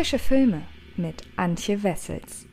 Frische Filme mit Antje Wessels.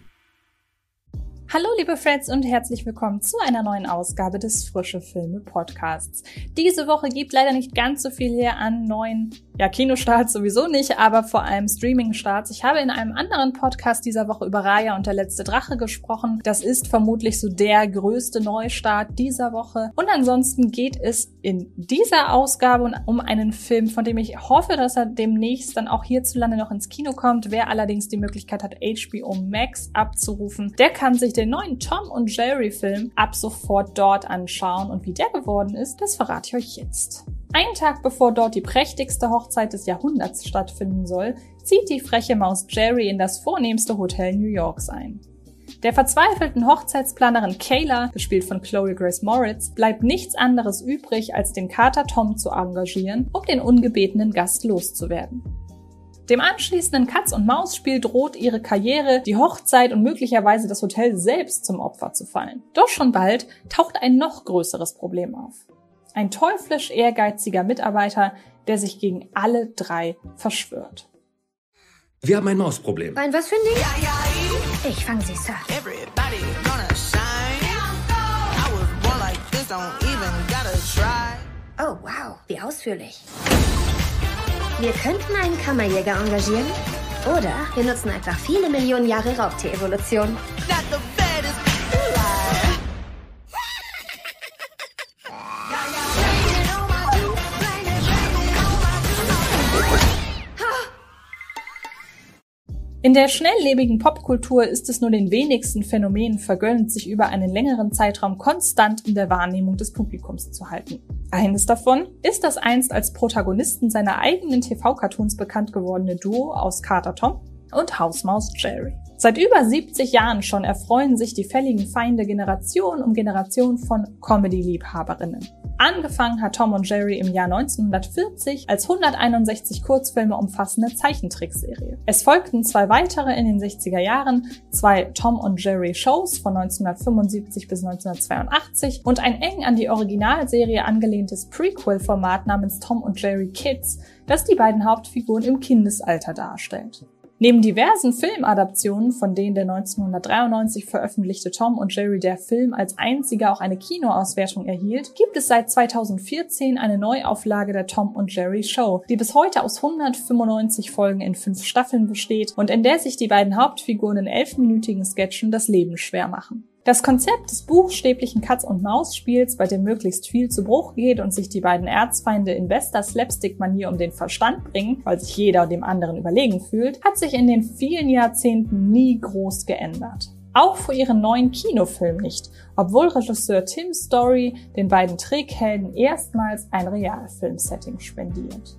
Hallo liebe Freds und herzlich willkommen zu einer neuen Ausgabe des Frische Filme Podcasts. Diese Woche gibt leider nicht ganz so viel her an neuen ja, Kinostarts sowieso nicht, aber vor allem Streaming-Starts. Ich habe in einem anderen Podcast dieser Woche über Raya und der letzte Drache gesprochen. Das ist vermutlich so der größte Neustart dieser Woche. Und ansonsten geht es in dieser Ausgabe um einen Film, von dem ich hoffe, dass er demnächst dann auch hierzulande noch ins Kino kommt. Wer allerdings die Möglichkeit hat, HBO Max abzurufen, der kann sich den neuen Tom und Jerry Film ab sofort dort anschauen. Und wie der geworden ist, das verrate ich euch jetzt. Einen Tag bevor dort die prächtigste Hochzeit des Jahrhunderts stattfinden soll, zieht die freche Maus Jerry in das vornehmste Hotel New Yorks ein. Der verzweifelten Hochzeitsplanerin Kayla, gespielt von Chloe Grace Moritz, bleibt nichts anderes übrig, als den Kater Tom zu engagieren, um den ungebetenen Gast loszuwerden. Dem anschließenden Katz-und-Maus-Spiel droht ihre Karriere, die Hochzeit und möglicherweise das Hotel selbst zum Opfer zu fallen. Doch schon bald taucht ein noch größeres Problem auf. Ein teuflisch ehrgeiziger Mitarbeiter, der sich gegen alle drei verschwört. Wir haben ein Mausproblem. Ein was für ein Ding? Ich fange sie, Sir. Oh, wow, wie ausführlich. Wir könnten einen Kammerjäger engagieren. Oder wir nutzen einfach viele Millionen Jahre Raubtier-Evolution. In der schnelllebigen Popkultur ist es nur den wenigsten Phänomenen vergönnt, sich über einen längeren Zeitraum konstant in der Wahrnehmung des Publikums zu halten. Eines davon ist das einst als Protagonisten seiner eigenen TV-Cartoons bekannt gewordene Duo aus Carter Tom und Hausmaus Jerry. Seit über 70 Jahren schon erfreuen sich die fälligen Feinde Generation um Generation von Comedy-Liebhaberinnen. Angefangen hat Tom und Jerry im Jahr 1940 als 161 Kurzfilme umfassende Zeichentrickserie. Es folgten zwei weitere in den 60er Jahren, zwei Tom und Jerry Shows von 1975 bis 1982 und ein eng an die Originalserie angelehntes Prequel-Format namens Tom und Jerry Kids, das die beiden Hauptfiguren im Kindesalter darstellt. Neben diversen Filmadaptionen, von denen der 1993 veröffentlichte Tom und Jerry der Film als einziger auch eine Kinoauswertung erhielt, gibt es seit 2014 eine Neuauflage der Tom und Jerry Show, die bis heute aus 195 Folgen in fünf Staffeln besteht und in der sich die beiden Hauptfiguren in elfminütigen Sketchen das Leben schwer machen. Das Konzept des buchstäblichen Katz-und-Maus-Spiels, bei dem möglichst viel zu Bruch geht und sich die beiden Erzfeinde in bester Slapstick-Manier um den Verstand bringen, weil sich jeder dem anderen überlegen fühlt, hat sich in den vielen Jahrzehnten nie groß geändert. Auch für ihren neuen Kinofilm nicht, obwohl Regisseur Tim Story den beiden Trickhelden erstmals ein Realfilm-Setting spendiert.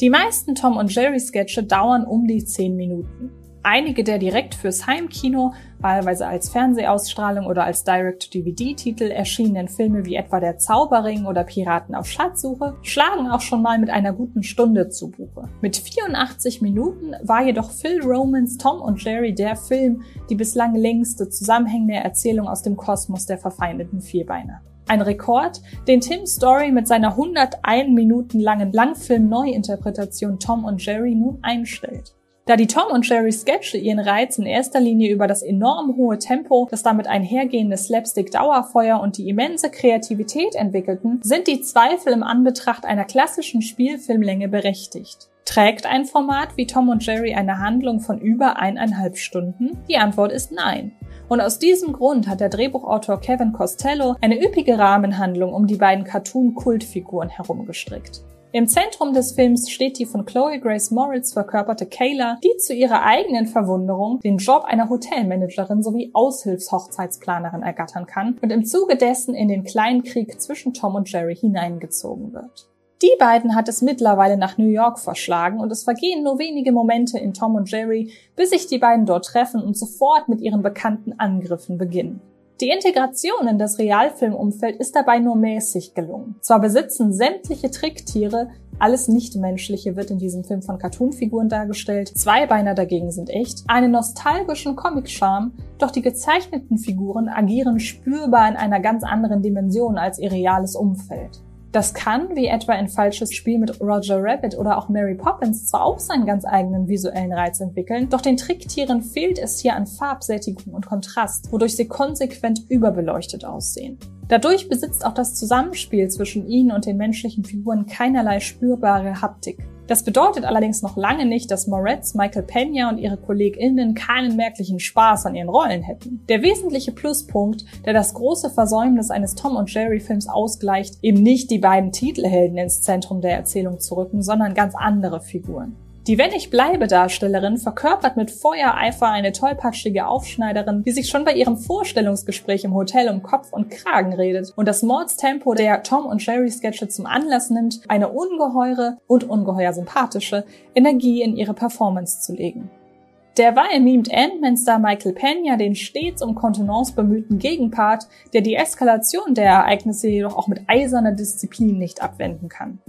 Die meisten Tom und Jerry Sketche dauern um die 10 Minuten. Einige der direkt fürs Heimkino, wahlweise als Fernsehausstrahlung oder als Direct-to-DVD-Titel erschienenen Filme wie etwa Der Zauberring oder Piraten auf Schatzsuche schlagen auch schon mal mit einer guten Stunde zu Buche. Mit 84 Minuten war jedoch Phil Romans Tom und Jerry der Film die bislang längste zusammenhängende Erzählung aus dem Kosmos der verfeindeten Vierbeiner. Ein Rekord, den Tim Story mit seiner 101 Minuten langen Langfilm-Neuinterpretation Tom und Jerry nun einstellt. Da die Tom und Jerry Sketche ihren Reiz in erster Linie über das enorm hohe Tempo, das damit einhergehende Slapstick-Dauerfeuer und die immense Kreativität entwickelten, sind die Zweifel im Anbetracht einer klassischen Spielfilmlänge berechtigt. Trägt ein Format wie Tom und Jerry eine Handlung von über eineinhalb Stunden? Die Antwort ist nein. Und aus diesem Grund hat der Drehbuchautor Kevin Costello eine üppige Rahmenhandlung um die beiden Cartoon-Kultfiguren herumgestrickt. Im Zentrum des Films steht die von Chloe Grace Moritz verkörperte Kayla, die zu ihrer eigenen Verwunderung den Job einer Hotelmanagerin sowie Aushilfshochzeitsplanerin ergattern kann und im Zuge dessen in den kleinen Krieg zwischen Tom und Jerry hineingezogen wird. Die beiden hat es mittlerweile nach New York verschlagen und es vergehen nur wenige Momente in Tom und Jerry, bis sich die beiden dort treffen und sofort mit ihren bekannten Angriffen beginnen. Die Integration in das Realfilmumfeld ist dabei nur mäßig gelungen. Zwar besitzen sämtliche Tricktiere, alles Nichtmenschliche wird in diesem Film von Cartoonfiguren dargestellt, Zweibeiner dagegen sind echt, einen nostalgischen Comic-Charme, doch die gezeichneten Figuren agieren spürbar in einer ganz anderen Dimension als ihr reales Umfeld. Das kann, wie etwa ein falsches Spiel mit Roger Rabbit oder auch Mary Poppins, zwar auch seinen ganz eigenen visuellen Reiz entwickeln, doch den Tricktieren fehlt es hier an Farbsättigung und Kontrast, wodurch sie konsequent überbeleuchtet aussehen. Dadurch besitzt auch das Zusammenspiel zwischen ihnen und den menschlichen Figuren keinerlei spürbare Haptik. Das bedeutet allerdings noch lange nicht, dass Moretz, Michael Pena und ihre KollegInnen keinen merklichen Spaß an ihren Rollen hätten. Der wesentliche Pluspunkt, der das große Versäumnis eines Tom und Jerry Films ausgleicht, eben nicht die beiden Titelhelden ins Zentrum der Erzählung zu rücken, sondern ganz andere Figuren. Die Wenn ich bleibe Darstellerin verkörpert mit Feuereifer eine tollpatschige Aufschneiderin, die sich schon bei ihrem Vorstellungsgespräch im Hotel um Kopf und Kragen redet und das Mordstempo der Tom und Jerry Sketche zum Anlass nimmt, eine ungeheure und ungeheuer sympathische Energie in ihre Performance zu legen. Derweil mimt Ant-Man-Star Michael Pena den stets um Kontenance bemühten Gegenpart, der die Eskalation der Ereignisse jedoch auch mit eiserner Disziplin nicht abwenden kann.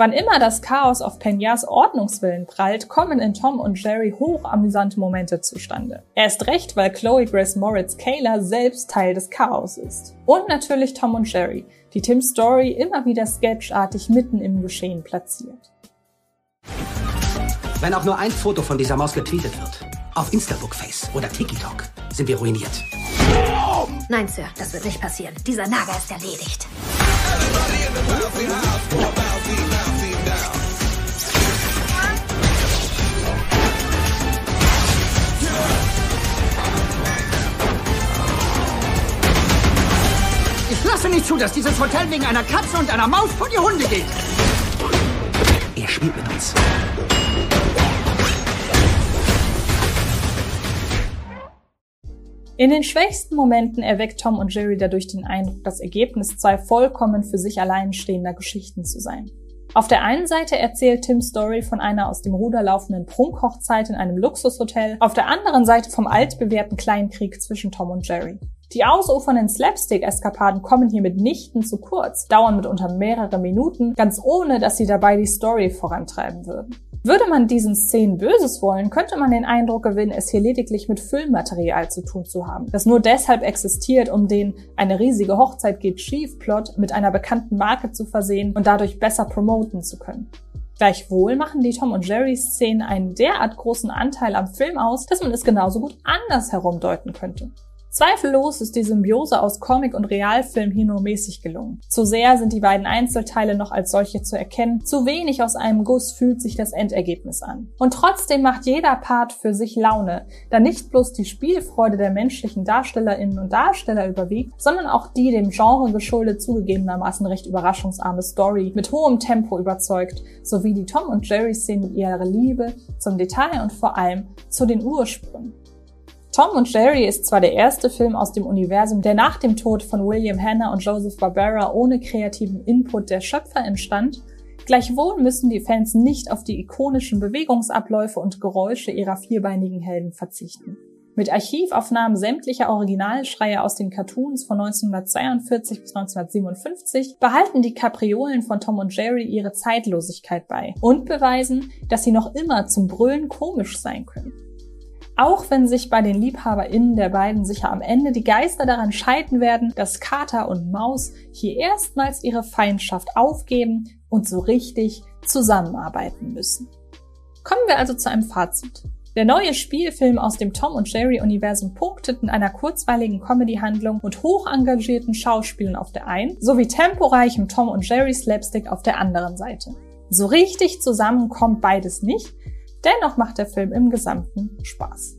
Wann immer das Chaos auf Peñas Ordnungswillen prallt, kommen in Tom und Jerry hochamüsante Momente zustande. Erst recht, weil Chloe Grace Moritz Kayla selbst Teil des Chaos ist. Und natürlich Tom und Jerry, die Tims Story immer wieder sketchartig mitten im Geschehen platziert. Wenn auch nur ein Foto von dieser Maus getweetet wird, auf Instabookface oder TikTok, sind wir ruiniert. Nein, Sir, das wird nicht passieren. Dieser Nager ist erledigt. Zu, dass dieses Hotel wegen einer Katze und einer Maus vor die Hunde geht. Er spielt mit uns. In den schwächsten Momenten erweckt Tom und Jerry dadurch den Eindruck, das Ergebnis zwei vollkommen für sich allein stehender Geschichten zu sein. Auf der einen Seite erzählt Tim's Story von einer aus dem Ruder laufenden Prunkhochzeit in einem Luxushotel, auf der anderen Seite vom altbewährten Kleinkrieg zwischen Tom und Jerry. Die ausufernden Slapstick-Eskapaden kommen hier mitnichten zu kurz, dauern mitunter mehrere Minuten, ganz ohne, dass sie dabei die Story vorantreiben würden. Würde man diesen Szenen Böses wollen, könnte man den Eindruck gewinnen, es hier lediglich mit Füllmaterial zu tun zu haben, das nur deshalb existiert, um den eine riesige Hochzeit geht schief Plot mit einer bekannten Marke zu versehen und dadurch besser promoten zu können. Gleichwohl machen die Tom und Jerry Szenen einen derart großen Anteil am Film aus, dass man es genauso gut andersherum deuten könnte. Zweifellos ist die Symbiose aus Comic und Realfilm hier nur mäßig gelungen. Zu sehr sind die beiden Einzelteile noch als solche zu erkennen, zu wenig aus einem Guss fühlt sich das Endergebnis an. Und trotzdem macht jeder Part für sich Laune, da nicht bloß die Spielfreude der menschlichen Darstellerinnen und Darsteller überwiegt, sondern auch die dem Genre geschuldet zugegebenermaßen recht überraschungsarme Story mit hohem Tempo überzeugt, sowie die Tom und Jerry Szenen mit ihrer Liebe zum Detail und vor allem zu den Ursprüngen. Tom und Jerry ist zwar der erste Film aus dem Universum, der nach dem Tod von William Hanna und Joseph Barbera ohne kreativen Input der Schöpfer entstand, gleichwohl müssen die Fans nicht auf die ikonischen Bewegungsabläufe und Geräusche ihrer vierbeinigen Helden verzichten. Mit Archivaufnahmen sämtlicher Originalschreie aus den Cartoons von 1942 bis 1957 behalten die Kapriolen von Tom und Jerry ihre Zeitlosigkeit bei und beweisen, dass sie noch immer zum Brüllen komisch sein können. Auch wenn sich bei den LiebhaberInnen der beiden sicher am Ende die Geister daran scheiden werden, dass Kater und Maus hier erstmals ihre Feindschaft aufgeben und so richtig zusammenarbeiten müssen. Kommen wir also zu einem Fazit. Der neue Spielfilm aus dem Tom und Jerry Universum punktet in einer kurzweiligen Comedy-Handlung und hoch engagierten Schauspielen auf der einen sowie temporeichem Tom und Jerry Slapstick auf der anderen Seite. So richtig zusammen kommt beides nicht, Dennoch macht der Film im Gesamten Spaß.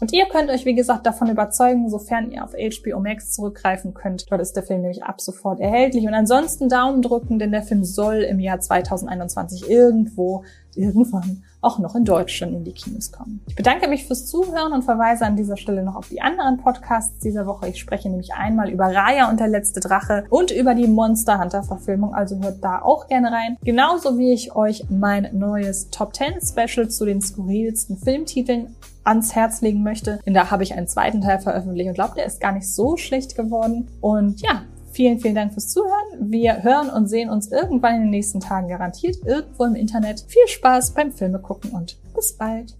Und ihr könnt euch, wie gesagt, davon überzeugen, sofern ihr auf HBO Max zurückgreifen könnt. Dort ist der Film nämlich ab sofort erhältlich. Und ansonsten Daumen drücken, denn der Film soll im Jahr 2021 irgendwo, irgendwann auch noch in Deutschland in die Kinos kommen. Ich bedanke mich fürs Zuhören und verweise an dieser Stelle noch auf die anderen Podcasts dieser Woche. Ich spreche nämlich einmal über Raya und der letzte Drache und über die Monster Hunter Verfilmung, also hört da auch gerne rein. Genauso wie ich euch mein neues Top 10 Special zu den skurrilsten Filmtiteln ans Herz legen möchte. Denn da habe ich einen zweiten Teil veröffentlicht und glaube, der ist gar nicht so schlecht geworden. Und ja, Vielen, vielen Dank fürs Zuhören. Wir hören und sehen uns irgendwann in den nächsten Tagen garantiert irgendwo im Internet. Viel Spaß beim Filme gucken und bis bald.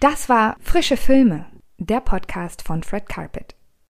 Das war Frische Filme, der Podcast von Fred Carpet.